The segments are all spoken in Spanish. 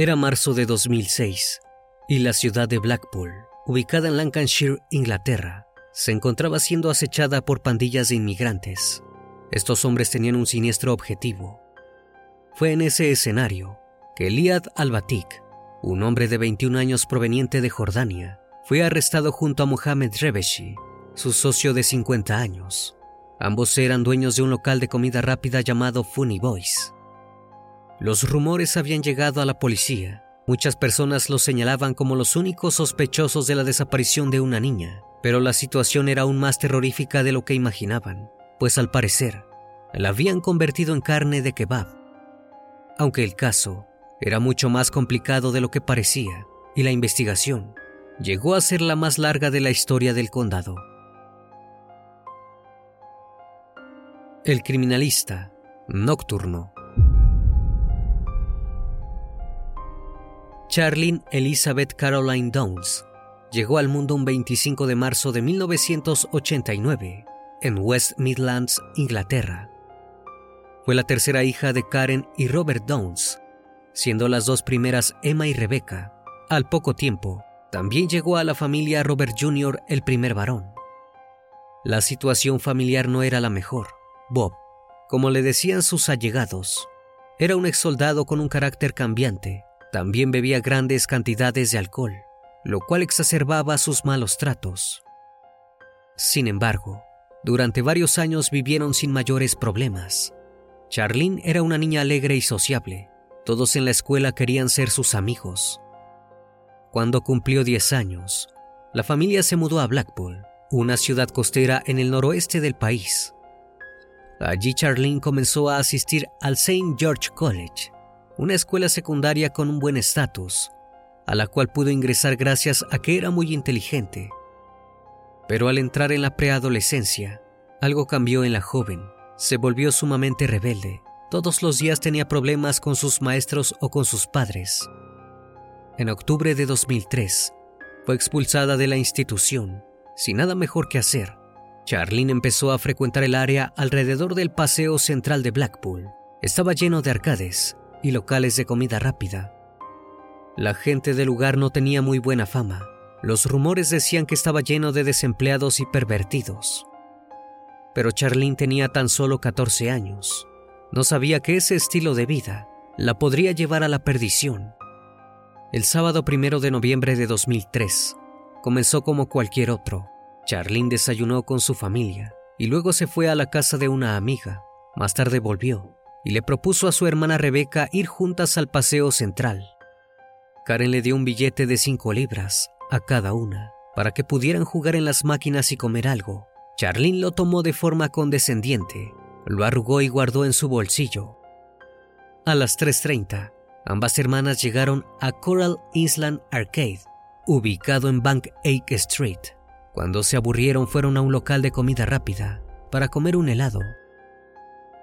Era marzo de 2006 y la ciudad de Blackpool, ubicada en Lancashire, Inglaterra, se encontraba siendo acechada por pandillas de inmigrantes. Estos hombres tenían un siniestro objetivo. Fue en ese escenario que Liad al-Batik, un hombre de 21 años proveniente de Jordania, fue arrestado junto a Mohamed Rebeshi, su socio de 50 años. Ambos eran dueños de un local de comida rápida llamado Funny Boys. Los rumores habían llegado a la policía. Muchas personas los señalaban como los únicos sospechosos de la desaparición de una niña, pero la situación era aún más terrorífica de lo que imaginaban, pues al parecer la habían convertido en carne de kebab. Aunque el caso era mucho más complicado de lo que parecía, y la investigación llegó a ser la más larga de la historia del condado. El criminalista nocturno. Charlene Elizabeth Caroline Downs llegó al mundo un 25 de marzo de 1989 en West Midlands, Inglaterra. Fue la tercera hija de Karen y Robert Downs, siendo las dos primeras Emma y Rebecca. Al poco tiempo, también llegó a la familia Robert Jr., el primer varón. La situación familiar no era la mejor. Bob, como le decían sus allegados, era un ex soldado con un carácter cambiante también bebía grandes cantidades de alcohol, lo cual exacerbaba sus malos tratos. Sin embargo, durante varios años vivieron sin mayores problemas. Charlene era una niña alegre y sociable. Todos en la escuela querían ser sus amigos. Cuando cumplió 10 años, la familia se mudó a Blackpool, una ciudad costera en el noroeste del país. Allí Charlene comenzó a asistir al St. George College, una escuela secundaria con un buen estatus, a la cual pudo ingresar gracias a que era muy inteligente. Pero al entrar en la preadolescencia, algo cambió en la joven. Se volvió sumamente rebelde. Todos los días tenía problemas con sus maestros o con sus padres. En octubre de 2003, fue expulsada de la institución, sin nada mejor que hacer. Charlene empezó a frecuentar el área alrededor del paseo central de Blackpool. Estaba lleno de arcades, y locales de comida rápida. La gente del lugar no tenía muy buena fama. Los rumores decían que estaba lleno de desempleados y pervertidos. Pero Charlene tenía tan solo 14 años. No sabía que ese estilo de vida la podría llevar a la perdición. El sábado primero de noviembre de 2003 comenzó como cualquier otro. Charlene desayunó con su familia y luego se fue a la casa de una amiga. Más tarde volvió y le propuso a su hermana Rebeca ir juntas al paseo central. Karen le dio un billete de cinco libras a cada una para que pudieran jugar en las máquinas y comer algo. Charlene lo tomó de forma condescendiente, lo arrugó y guardó en su bolsillo. A las 3.30, ambas hermanas llegaron a Coral Island Arcade, ubicado en Bank Ake Street. Cuando se aburrieron fueron a un local de comida rápida para comer un helado.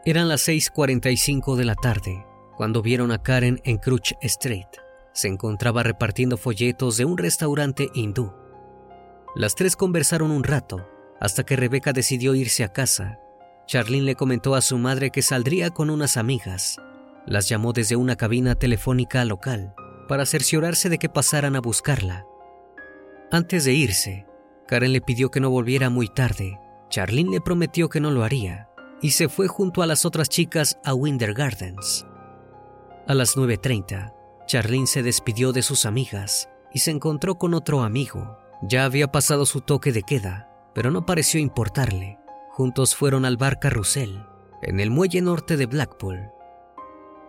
Eran las 6.45 de la tarde cuando vieron a Karen en Crutch Street. Se encontraba repartiendo folletos de un restaurante hindú. Las tres conversaron un rato hasta que Rebeca decidió irse a casa. Charlene le comentó a su madre que saldría con unas amigas. Las llamó desde una cabina telefónica local para cerciorarse de que pasaran a buscarla. Antes de irse, Karen le pidió que no volviera muy tarde. Charlene le prometió que no lo haría y se fue junto a las otras chicas a Winder Gardens. A las 9.30, Charlene se despidió de sus amigas y se encontró con otro amigo. Ya había pasado su toque de queda, pero no pareció importarle. Juntos fueron al bar Carrusel, en el muelle norte de Blackpool.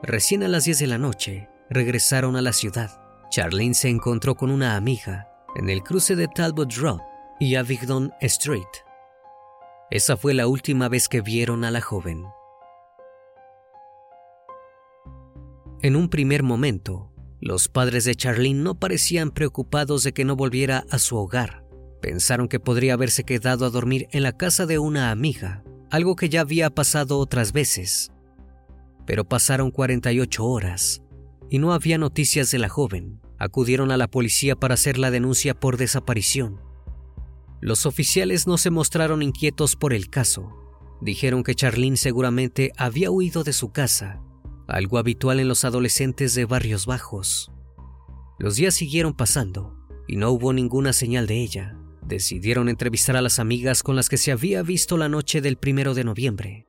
Recién a las 10 de la noche, regresaron a la ciudad. Charlene se encontró con una amiga en el cruce de Talbot Road y Abingdon Street. Esa fue la última vez que vieron a la joven. En un primer momento, los padres de Charlene no parecían preocupados de que no volviera a su hogar. Pensaron que podría haberse quedado a dormir en la casa de una amiga, algo que ya había pasado otras veces. Pero pasaron 48 horas y no había noticias de la joven. Acudieron a la policía para hacer la denuncia por desaparición. Los oficiales no se mostraron inquietos por el caso. Dijeron que Charlene seguramente había huido de su casa, algo habitual en los adolescentes de barrios bajos. Los días siguieron pasando y no hubo ninguna señal de ella. Decidieron entrevistar a las amigas con las que se había visto la noche del primero de noviembre.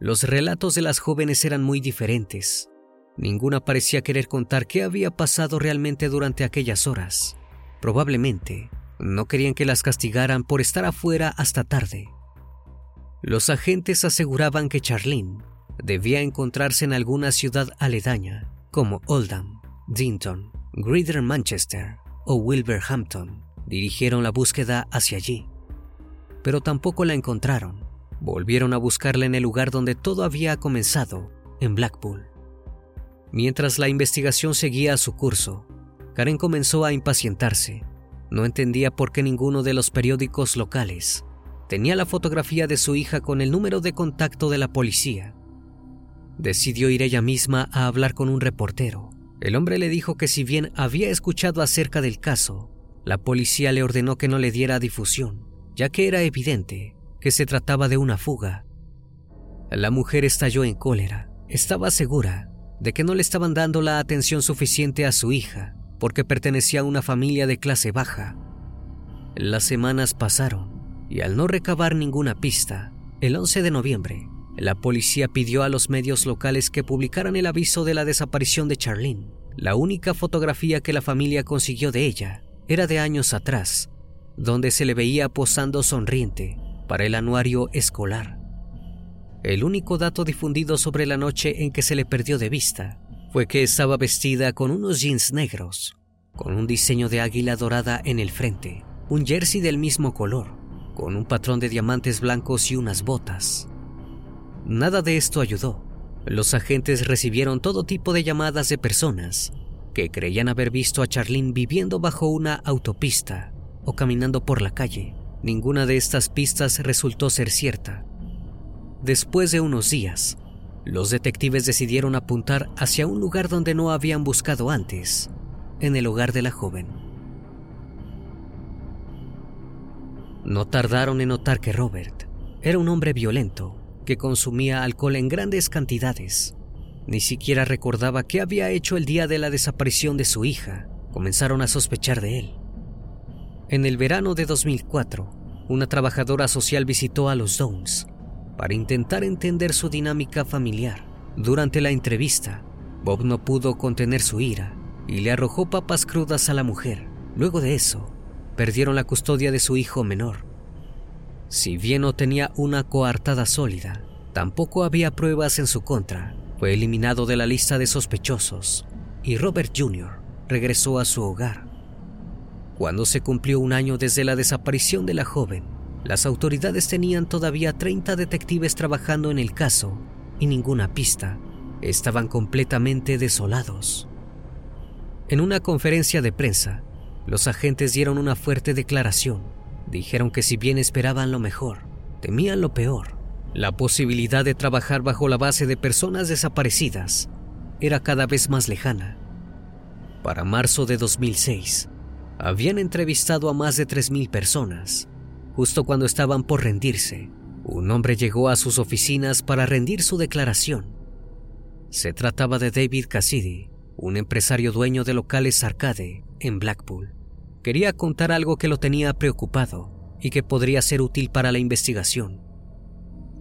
Los relatos de las jóvenes eran muy diferentes. Ninguna parecía querer contar qué había pasado realmente durante aquellas horas. Probablemente no querían que las castigaran por estar afuera hasta tarde. Los agentes aseguraban que Charlene debía encontrarse en alguna ciudad aledaña, como Oldham, Dinton, Greater Manchester o Wilberhampton. Dirigieron la búsqueda hacia allí, pero tampoco la encontraron. Volvieron a buscarla en el lugar donde todo había comenzado, en Blackpool. Mientras la investigación seguía su curso, Karen comenzó a impacientarse no entendía por qué ninguno de los periódicos locales tenía la fotografía de su hija con el número de contacto de la policía. Decidió ir ella misma a hablar con un reportero. El hombre le dijo que si bien había escuchado acerca del caso, la policía le ordenó que no le diera difusión, ya que era evidente que se trataba de una fuga. La mujer estalló en cólera. Estaba segura de que no le estaban dando la atención suficiente a su hija porque pertenecía a una familia de clase baja. Las semanas pasaron y al no recabar ninguna pista, el 11 de noviembre, la policía pidió a los medios locales que publicaran el aviso de la desaparición de Charlene. La única fotografía que la familia consiguió de ella era de años atrás, donde se le veía posando sonriente para el anuario escolar. El único dato difundido sobre la noche en que se le perdió de vista fue que estaba vestida con unos jeans negros, con un diseño de águila dorada en el frente, un jersey del mismo color, con un patrón de diamantes blancos y unas botas. Nada de esto ayudó. Los agentes recibieron todo tipo de llamadas de personas que creían haber visto a Charlene viviendo bajo una autopista o caminando por la calle. Ninguna de estas pistas resultó ser cierta. Después de unos días, los detectives decidieron apuntar hacia un lugar donde no habían buscado antes, en el hogar de la joven. No tardaron en notar que Robert era un hombre violento que consumía alcohol en grandes cantidades. Ni siquiera recordaba qué había hecho el día de la desaparición de su hija. Comenzaron a sospechar de él. En el verano de 2004, una trabajadora social visitó a los Downs para intentar entender su dinámica familiar. Durante la entrevista, Bob no pudo contener su ira y le arrojó papas crudas a la mujer. Luego de eso, perdieron la custodia de su hijo menor. Si bien no tenía una coartada sólida, tampoco había pruebas en su contra. Fue eliminado de la lista de sospechosos y Robert Jr. regresó a su hogar. Cuando se cumplió un año desde la desaparición de la joven, las autoridades tenían todavía 30 detectives trabajando en el caso y ninguna pista. Estaban completamente desolados. En una conferencia de prensa, los agentes dieron una fuerte declaración. Dijeron que si bien esperaban lo mejor, temían lo peor. La posibilidad de trabajar bajo la base de personas desaparecidas era cada vez más lejana. Para marzo de 2006, habían entrevistado a más de 3.000 personas. Justo cuando estaban por rendirse, un hombre llegó a sus oficinas para rendir su declaración. Se trataba de David Cassidy, un empresario dueño de locales arcade en Blackpool. Quería contar algo que lo tenía preocupado y que podría ser útil para la investigación.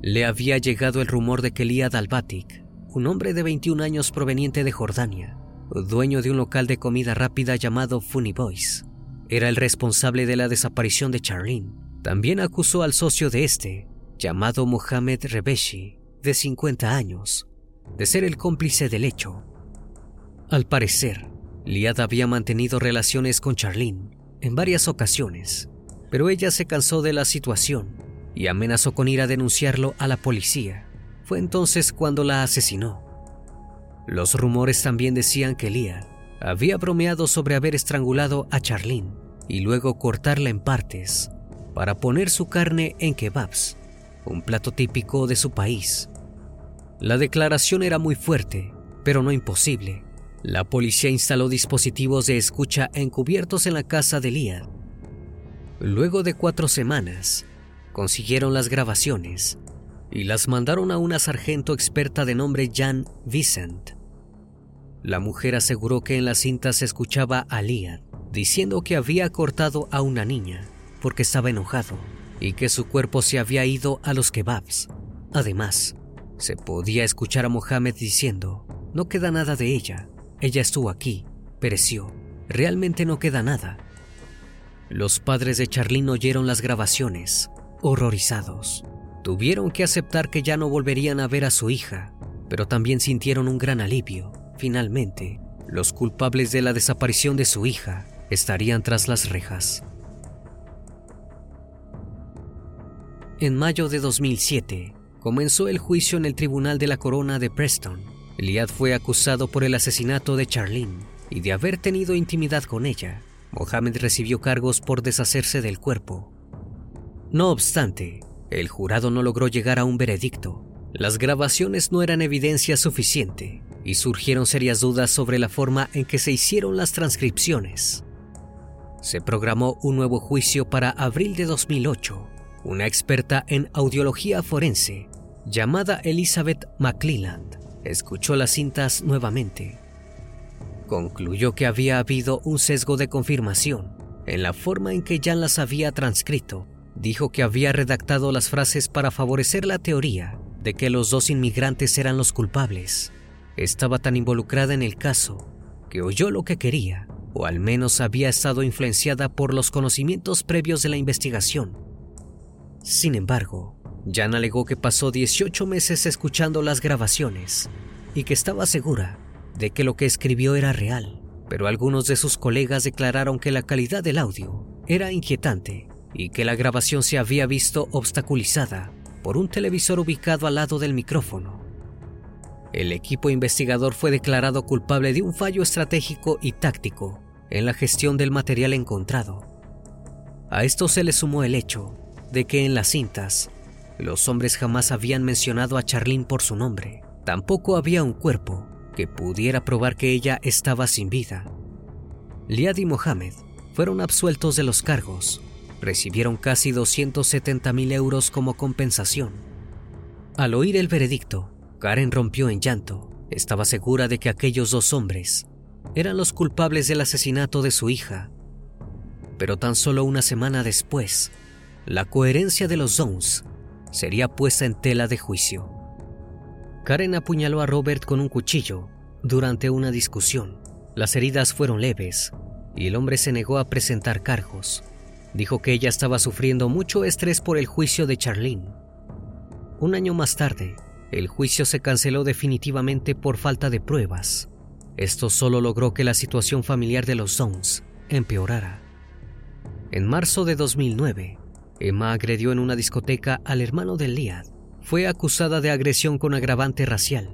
Le había llegado el rumor de que Liad Albatic, un hombre de 21 años proveniente de Jordania, dueño de un local de comida rápida llamado Funny Boys, era el responsable de la desaparición de Charlene. También acusó al socio de este, llamado Mohamed Rebeshi, de 50 años, de ser el cómplice del hecho. Al parecer, Liad había mantenido relaciones con Charlene en varias ocasiones, pero ella se cansó de la situación y amenazó con ir a denunciarlo a la policía. Fue entonces cuando la asesinó. Los rumores también decían que Liad había bromeado sobre haber estrangulado a Charlene y luego cortarla en partes para poner su carne en kebabs, un plato típico de su país. La declaración era muy fuerte, pero no imposible. La policía instaló dispositivos de escucha encubiertos en la casa de Liad. Luego de cuatro semanas, consiguieron las grabaciones y las mandaron a una sargento experta de nombre Jan Vicent. La mujer aseguró que en la cinta se escuchaba a Liad diciendo que había cortado a una niña porque estaba enojado y que su cuerpo se había ido a los kebabs. Además, se podía escuchar a Mohamed diciendo, no queda nada de ella, ella estuvo aquí, pereció, realmente no queda nada. Los padres de Charlene oyeron las grabaciones, horrorizados. Tuvieron que aceptar que ya no volverían a ver a su hija, pero también sintieron un gran alivio. Finalmente, los culpables de la desaparición de su hija estarían tras las rejas. En mayo de 2007, comenzó el juicio en el Tribunal de la Corona de Preston. Liad fue acusado por el asesinato de Charlene y de haber tenido intimidad con ella. Mohamed recibió cargos por deshacerse del cuerpo. No obstante, el jurado no logró llegar a un veredicto. Las grabaciones no eran evidencia suficiente y surgieron serias dudas sobre la forma en que se hicieron las transcripciones se programó un nuevo juicio para abril de 2008. Una experta en audiología forense, llamada Elizabeth McClelland, escuchó las cintas nuevamente. Concluyó que había habido un sesgo de confirmación en la forma en que Jan las había transcrito. Dijo que había redactado las frases para favorecer la teoría de que los dos inmigrantes eran los culpables. Estaba tan involucrada en el caso que oyó lo que quería o al menos había estado influenciada por los conocimientos previos de la investigación. Sin embargo, Jan alegó que pasó 18 meses escuchando las grabaciones y que estaba segura de que lo que escribió era real, pero algunos de sus colegas declararon que la calidad del audio era inquietante y que la grabación se había visto obstaculizada por un televisor ubicado al lado del micrófono. El equipo investigador fue declarado culpable de un fallo estratégico y táctico en la gestión del material encontrado. A esto se le sumó el hecho de que en las cintas los hombres jamás habían mencionado a Charlene por su nombre. Tampoco había un cuerpo que pudiera probar que ella estaba sin vida. Liad y Mohamed fueron absueltos de los cargos. Recibieron casi 270 mil euros como compensación. Al oír el veredicto, Karen rompió en llanto. Estaba segura de que aquellos dos hombres eran los culpables del asesinato de su hija. Pero tan solo una semana después, la coherencia de los Zones sería puesta en tela de juicio. Karen apuñaló a Robert con un cuchillo durante una discusión. Las heridas fueron leves y el hombre se negó a presentar cargos. Dijo que ella estaba sufriendo mucho estrés por el juicio de Charlene. Un año más tarde, el juicio se canceló definitivamente por falta de pruebas. Esto solo logró que la situación familiar de los Zones empeorara. En marzo de 2009, Emma agredió en una discoteca al hermano de Liad. Fue acusada de agresión con agravante racial.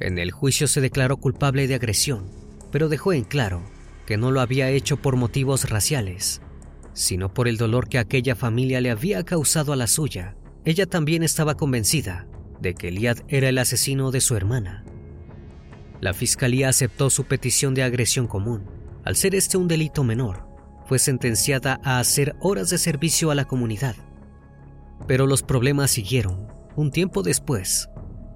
En el juicio se declaró culpable de agresión, pero dejó en claro que no lo había hecho por motivos raciales, sino por el dolor que aquella familia le había causado a la suya. Ella también estaba convencida de que Liad era el asesino de su hermana. La fiscalía aceptó su petición de agresión común. Al ser este un delito menor, fue sentenciada a hacer horas de servicio a la comunidad. Pero los problemas siguieron. Un tiempo después,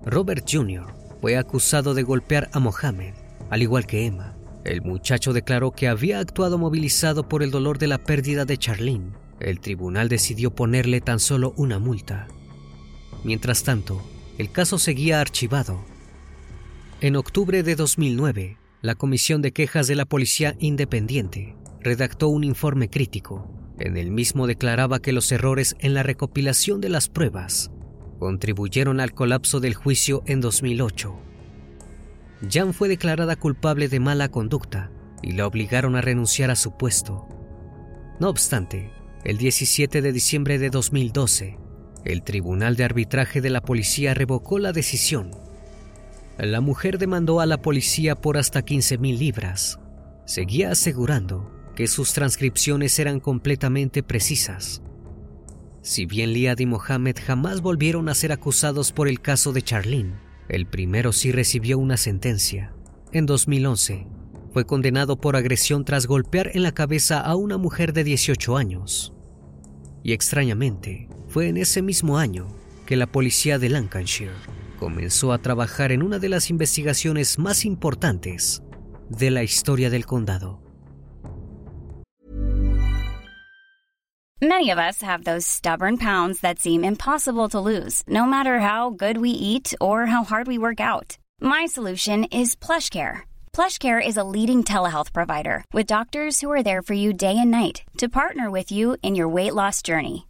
Robert Jr. fue acusado de golpear a Mohammed, al igual que Emma. El muchacho declaró que había actuado movilizado por el dolor de la pérdida de Charlene. El tribunal decidió ponerle tan solo una multa. Mientras tanto, el caso seguía archivado. En octubre de 2009, la Comisión de Quejas de la Policía Independiente redactó un informe crítico. En el mismo declaraba que los errores en la recopilación de las pruebas contribuyeron al colapso del juicio en 2008. Jan fue declarada culpable de mala conducta y la obligaron a renunciar a su puesto. No obstante, el 17 de diciembre de 2012, el Tribunal de Arbitraje de la Policía revocó la decisión. La mujer demandó a la policía por hasta 15 mil libras. Seguía asegurando que sus transcripciones eran completamente precisas. Si bien Liad y Mohammed jamás volvieron a ser acusados por el caso de Charlene, el primero sí recibió una sentencia. En 2011, fue condenado por agresión tras golpear en la cabeza a una mujer de 18 años. Y extrañamente, fue en ese mismo año que la policía de Lancashire comenzó a trabajar en una de las investigaciones más importantes de la historia del condado. Many of us have those stubborn pounds that seem impossible to lose, no matter how good we eat or how hard we work out. My solution is PlushCare. PlushCare is a leading telehealth provider with doctors who are there for you day and night to partner with you in your weight loss journey.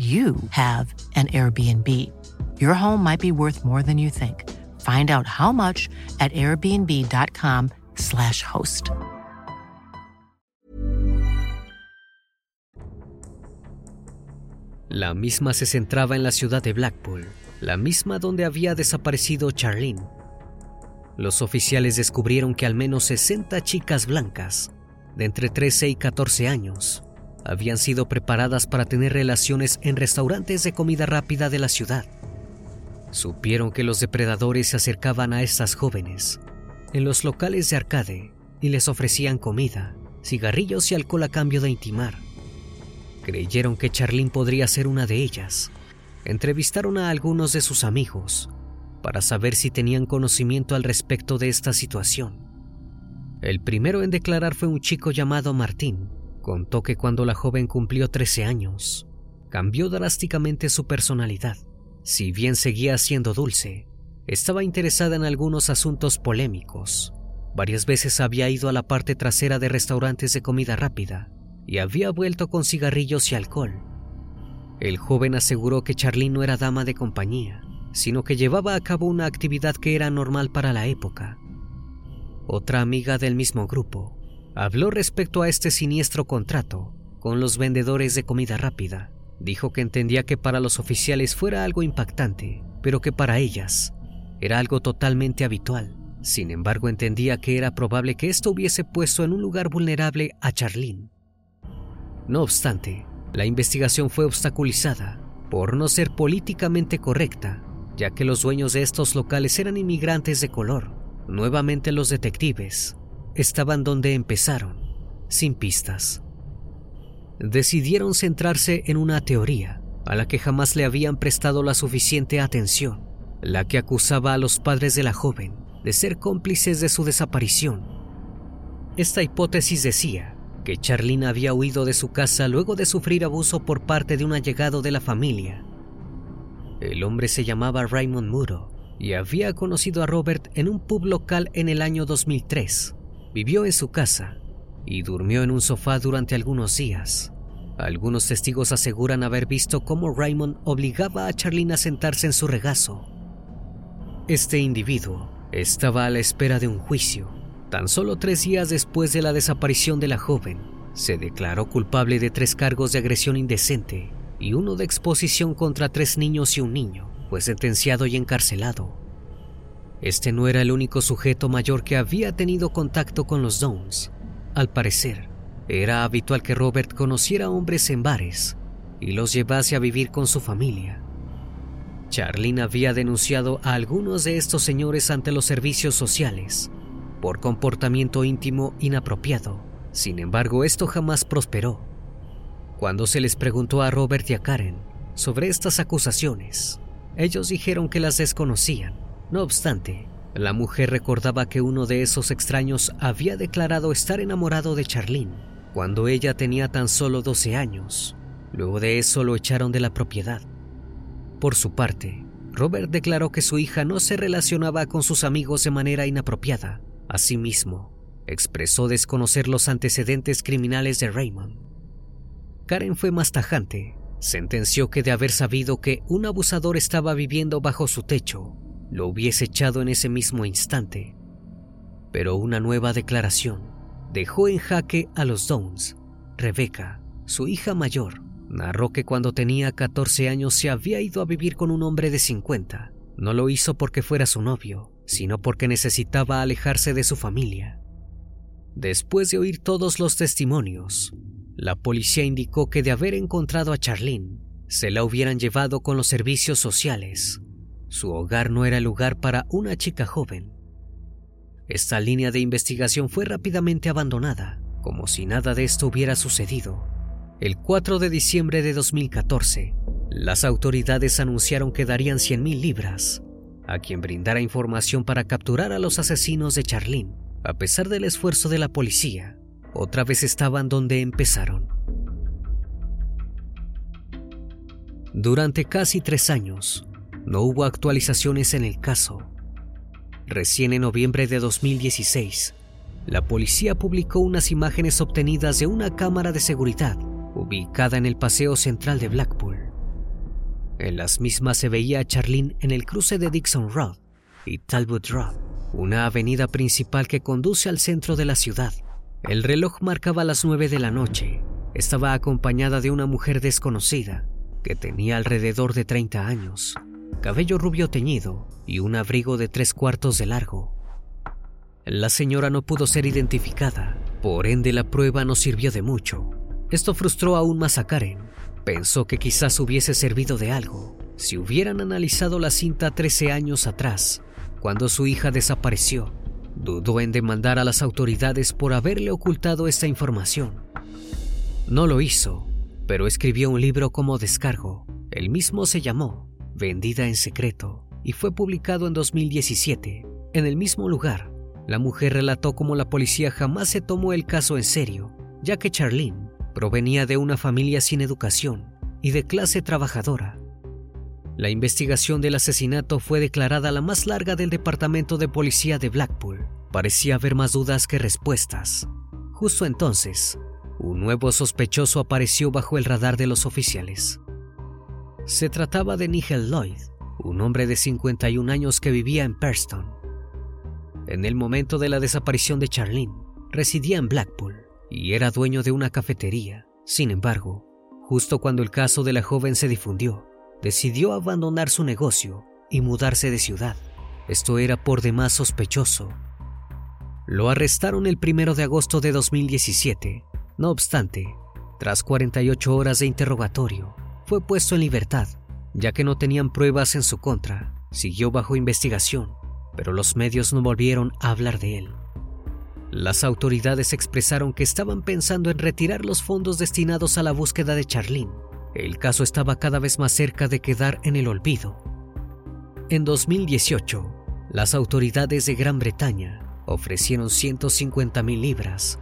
you have an Airbnb. Your home might be worth more than you think. Find out how much at airbnb.com/slash host. La misma se centraba en la ciudad de Blackpool, la misma donde había desaparecido Charlene. Los oficiales descubrieron que al menos 60 chicas blancas, de entre 13 y 14 años, habían sido preparadas para tener relaciones en restaurantes de comida rápida de la ciudad. Supieron que los depredadores se acercaban a estas jóvenes en los locales de arcade y les ofrecían comida, cigarrillos y alcohol a cambio de intimar. Creyeron que Charlene podría ser una de ellas. Entrevistaron a algunos de sus amigos para saber si tenían conocimiento al respecto de esta situación. El primero en declarar fue un chico llamado Martín, Contó que cuando la joven cumplió 13 años, cambió drásticamente su personalidad. Si bien seguía siendo dulce, estaba interesada en algunos asuntos polémicos. Varias veces había ido a la parte trasera de restaurantes de comida rápida y había vuelto con cigarrillos y alcohol. El joven aseguró que Charlene no era dama de compañía, sino que llevaba a cabo una actividad que era normal para la época. Otra amiga del mismo grupo habló respecto a este siniestro contrato con los vendedores de comida rápida. Dijo que entendía que para los oficiales fuera algo impactante, pero que para ellas era algo totalmente habitual. Sin embargo, entendía que era probable que esto hubiese puesto en un lugar vulnerable a Charlene. No obstante, la investigación fue obstaculizada por no ser políticamente correcta, ya que los dueños de estos locales eran inmigrantes de color. Nuevamente los detectives estaban donde empezaron, sin pistas. Decidieron centrarse en una teoría a la que jamás le habían prestado la suficiente atención, la que acusaba a los padres de la joven de ser cómplices de su desaparición. Esta hipótesis decía que Charlene había huido de su casa luego de sufrir abuso por parte de un allegado de la familia. El hombre se llamaba Raymond Muro y había conocido a Robert en un pub local en el año 2003. Vivió en su casa y durmió en un sofá durante algunos días. Algunos testigos aseguran haber visto cómo Raymond obligaba a Charlene a sentarse en su regazo. Este individuo estaba a la espera de un juicio Tan solo tres días después de la desaparición de la joven, se declaró culpable de tres cargos de agresión indecente y uno de exposición contra tres niños y un niño. Fue sentenciado y encarcelado. Este no era el único sujeto mayor que había tenido contacto con los Downs. Al parecer, era habitual que Robert conociera hombres en bares y los llevase a vivir con su familia. Charlene había denunciado a algunos de estos señores ante los servicios sociales por comportamiento íntimo inapropiado. Sin embargo, esto jamás prosperó. Cuando se les preguntó a Robert y a Karen sobre estas acusaciones, ellos dijeron que las desconocían. No obstante, la mujer recordaba que uno de esos extraños había declarado estar enamorado de Charlene cuando ella tenía tan solo 12 años. Luego de eso lo echaron de la propiedad. Por su parte, Robert declaró que su hija no se relacionaba con sus amigos de manera inapropiada Asimismo, expresó desconocer los antecedentes criminales de Raymond. Karen fue más tajante. Sentenció que de haber sabido que un abusador estaba viviendo bajo su techo, lo hubiese echado en ese mismo instante. Pero una nueva declaración dejó en jaque a los Downs. Rebecca, su hija mayor, narró que cuando tenía 14 años se había ido a vivir con un hombre de 50. No lo hizo porque fuera su novio, sino porque necesitaba alejarse de su familia. Después de oír todos los testimonios, la policía indicó que de haber encontrado a Charlene, se la hubieran llevado con los servicios sociales. Su hogar no era el lugar para una chica joven. Esta línea de investigación fue rápidamente abandonada, como si nada de esto hubiera sucedido. El 4 de diciembre de 2014, las autoridades anunciaron que darían 100.000 libras a quien brindara información para capturar a los asesinos de Charlene. A pesar del esfuerzo de la policía, otra vez estaban donde empezaron. Durante casi tres años, no hubo actualizaciones en el caso. Recién en noviembre de 2016, la policía publicó unas imágenes obtenidas de una cámara de seguridad ubicada en el paseo central de Blackpool. En las mismas se veía a Charlene en el cruce de Dixon Road y Talbot Road, una avenida principal que conduce al centro de la ciudad. El reloj marcaba las nueve de la noche. Estaba acompañada de una mujer desconocida que tenía alrededor de 30 años, cabello rubio teñido y un abrigo de tres cuartos de largo. La señora no pudo ser identificada, por ende la prueba no sirvió de mucho. Esto frustró aún más a Karen, Pensó que quizás hubiese servido de algo si hubieran analizado la cinta 13 años atrás, cuando su hija desapareció. Dudó en demandar a las autoridades por haberle ocultado esta información. No lo hizo, pero escribió un libro como descargo. El mismo se llamó Vendida en Secreto y fue publicado en 2017. En el mismo lugar, la mujer relató cómo la policía jamás se tomó el caso en serio, ya que Charlene Provenía de una familia sin educación y de clase trabajadora. La investigación del asesinato fue declarada la más larga del Departamento de Policía de Blackpool. Parecía haber más dudas que respuestas. Justo entonces, un nuevo sospechoso apareció bajo el radar de los oficiales. Se trataba de Nigel Lloyd, un hombre de 51 años que vivía en Preston. En el momento de la desaparición de Charlene, residía en Blackpool y era dueño de una cafetería. Sin embargo, justo cuando el caso de la joven se difundió, decidió abandonar su negocio y mudarse de ciudad. Esto era por demás sospechoso. Lo arrestaron el 1 de agosto de 2017. No obstante, tras 48 horas de interrogatorio, fue puesto en libertad, ya que no tenían pruebas en su contra. Siguió bajo investigación, pero los medios no volvieron a hablar de él. Las autoridades expresaron que estaban pensando en retirar los fondos destinados a la búsqueda de Charlene. El caso estaba cada vez más cerca de quedar en el olvido. En 2018, las autoridades de Gran Bretaña ofrecieron 150 mil libras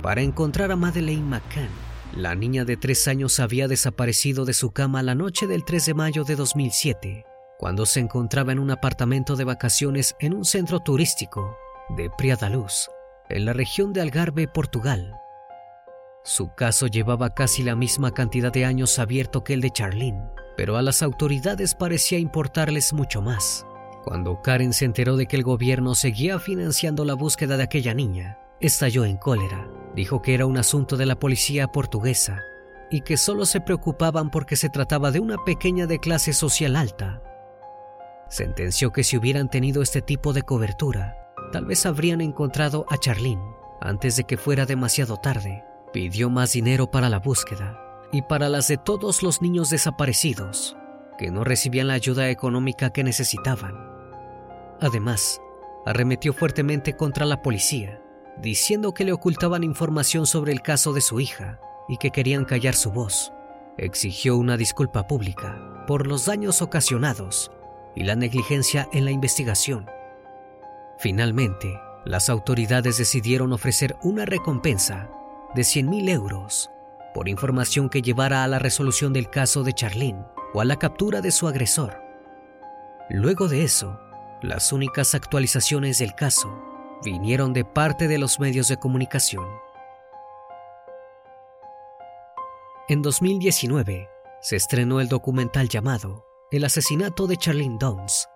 para encontrar a Madeleine McCann. La niña de tres años había desaparecido de su cama la noche del 3 de mayo de 2007, cuando se encontraba en un apartamento de vacaciones en un centro turístico de Priadaluz, en la región de Algarve, Portugal. Su caso llevaba casi la misma cantidad de años abierto que el de Charlene, pero a las autoridades parecía importarles mucho más. Cuando Karen se enteró de que el gobierno seguía financiando la búsqueda de aquella niña, estalló en cólera. Dijo que era un asunto de la policía portuguesa y que solo se preocupaban porque se trataba de una pequeña de clase social alta. Sentenció que si hubieran tenido este tipo de cobertura, tal vez habrían encontrado a Charlene antes de que fuera demasiado tarde. Pidió más dinero para la búsqueda y para las de todos los niños desaparecidos que no recibían la ayuda económica que necesitaban. Además, arremetió fuertemente contra la policía, diciendo que le ocultaban información sobre el caso de su hija y que querían callar su voz. Exigió una disculpa pública por los daños ocasionados y la negligencia en la investigación. Finalmente, las autoridades decidieron ofrecer una recompensa de 100.000 euros por información que llevara a la resolución del caso de Charlene o a la captura de su agresor. Luego de eso, las únicas actualizaciones del caso vinieron de parte de los medios de comunicación. En 2019 se estrenó el documental llamado El asesinato de Charlene Downs,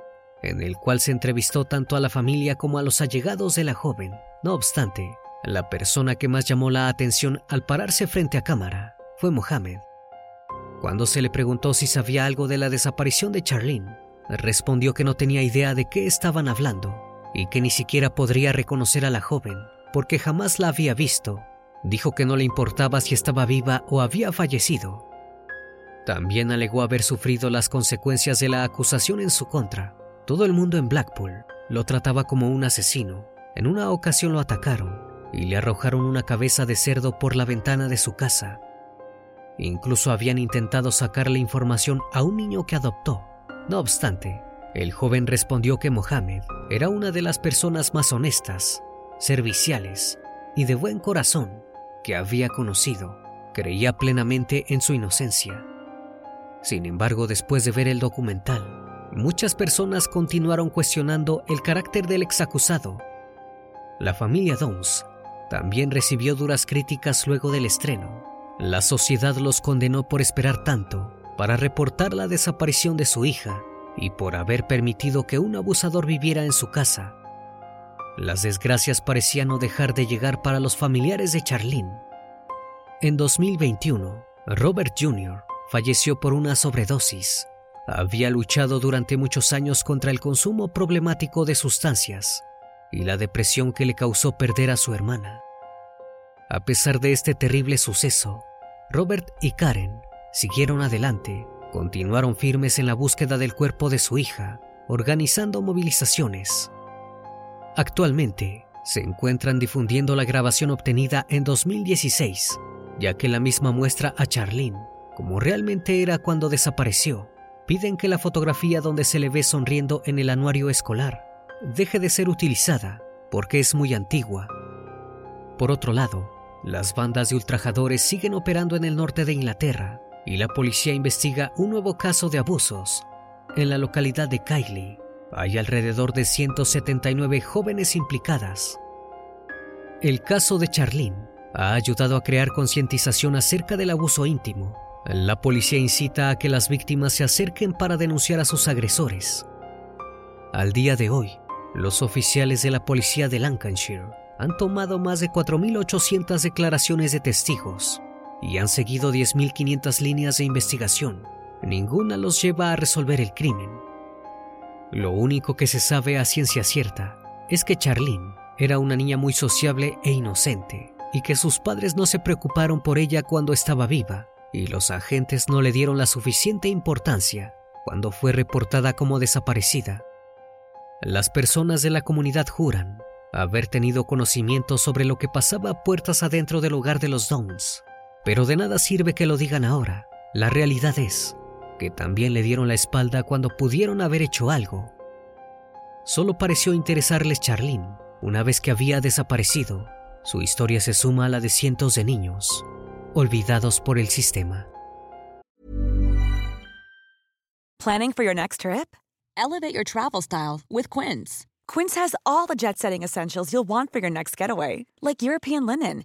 en el cual se entrevistó tanto a la familia como a los allegados de la joven. No obstante, la persona que más llamó la atención al pararse frente a cámara fue Mohamed, cuando se le preguntó si sabía algo de la desaparición de Charlene, respondió que no tenía idea de qué estaban hablando y que ni siquiera podría reconocer a la joven porque jamás la había visto. Dijo que no le importaba si estaba viva o había fallecido. También alegó haber sufrido las consecuencias de la acusación en su contra. Todo el mundo en Blackpool lo trataba como un asesino. En una ocasión lo atacaron y le arrojaron una cabeza de cerdo por la ventana de su casa. Incluso habían intentado sacarle información a un niño que adoptó. No obstante, el joven respondió que Mohammed era una de las personas más honestas, serviciales y de buen corazón que había conocido. Creía plenamente en su inocencia. Sin embargo, después de ver el documental, muchas personas continuaron cuestionando el carácter del exacusado. La familia Downs también recibió duras críticas luego del estreno la sociedad los condenó por esperar tanto para reportar la desaparición de su hija y por haber permitido que un abusador viviera en su casa. Las desgracias parecían no dejar de llegar para los familiares de Charlene. En 2021, Robert Jr. falleció por una sobredosis. Había luchado durante muchos años contra el consumo problemático de sustancias y la depresión que le causó perder a su hermana. A pesar de este terrible suceso, Robert y Karen siguieron adelante, continuaron firmes en la búsqueda del cuerpo de su hija, organizando movilizaciones. Actualmente, se encuentran difundiendo la grabación obtenida en 2016, ya que la misma muestra a Charlene como realmente era cuando desapareció. Piden que la fotografía donde se le ve sonriendo en el anuario escolar deje de ser utilizada porque es muy antigua. Por otro lado, las bandas de ultrajadores siguen operando en el norte de Inglaterra y la policía investiga un nuevo caso de abusos. En la localidad de Kylie hay alrededor de 179 jóvenes implicadas. El caso de Charlene ha ayudado a crear concientización acerca del abuso íntimo. La policía incita a que las víctimas se acerquen para denunciar a sus agresores. Al día de hoy, los oficiales de la policía de Lancashire han tomado más de 4.800 declaraciones de testigos y han seguido 10.500 líneas de investigación. Ninguna los lleva a resolver el crimen. Lo único que se sabe a ciencia cierta es que Charlene era una niña muy sociable e inocente y que sus padres no se preocuparon por ella cuando estaba viva y los agentes no le dieron la suficiente importancia cuando fue reportada como desaparecida. Las personas de la comunidad juran haber tenido conocimiento sobre lo que pasaba puertas adentro del hogar de los Downs, pero de nada sirve que lo digan ahora. La realidad es que también le dieron la espalda cuando pudieron haber hecho algo. Solo pareció interesarles Charlene una vez que había desaparecido. Su historia se suma a la de cientos de niños, olvidados por el sistema. Planning for your next trip? Elevate your travel style with Quince. Quince has all the jet setting essentials you'll want for your next getaway, like European linen,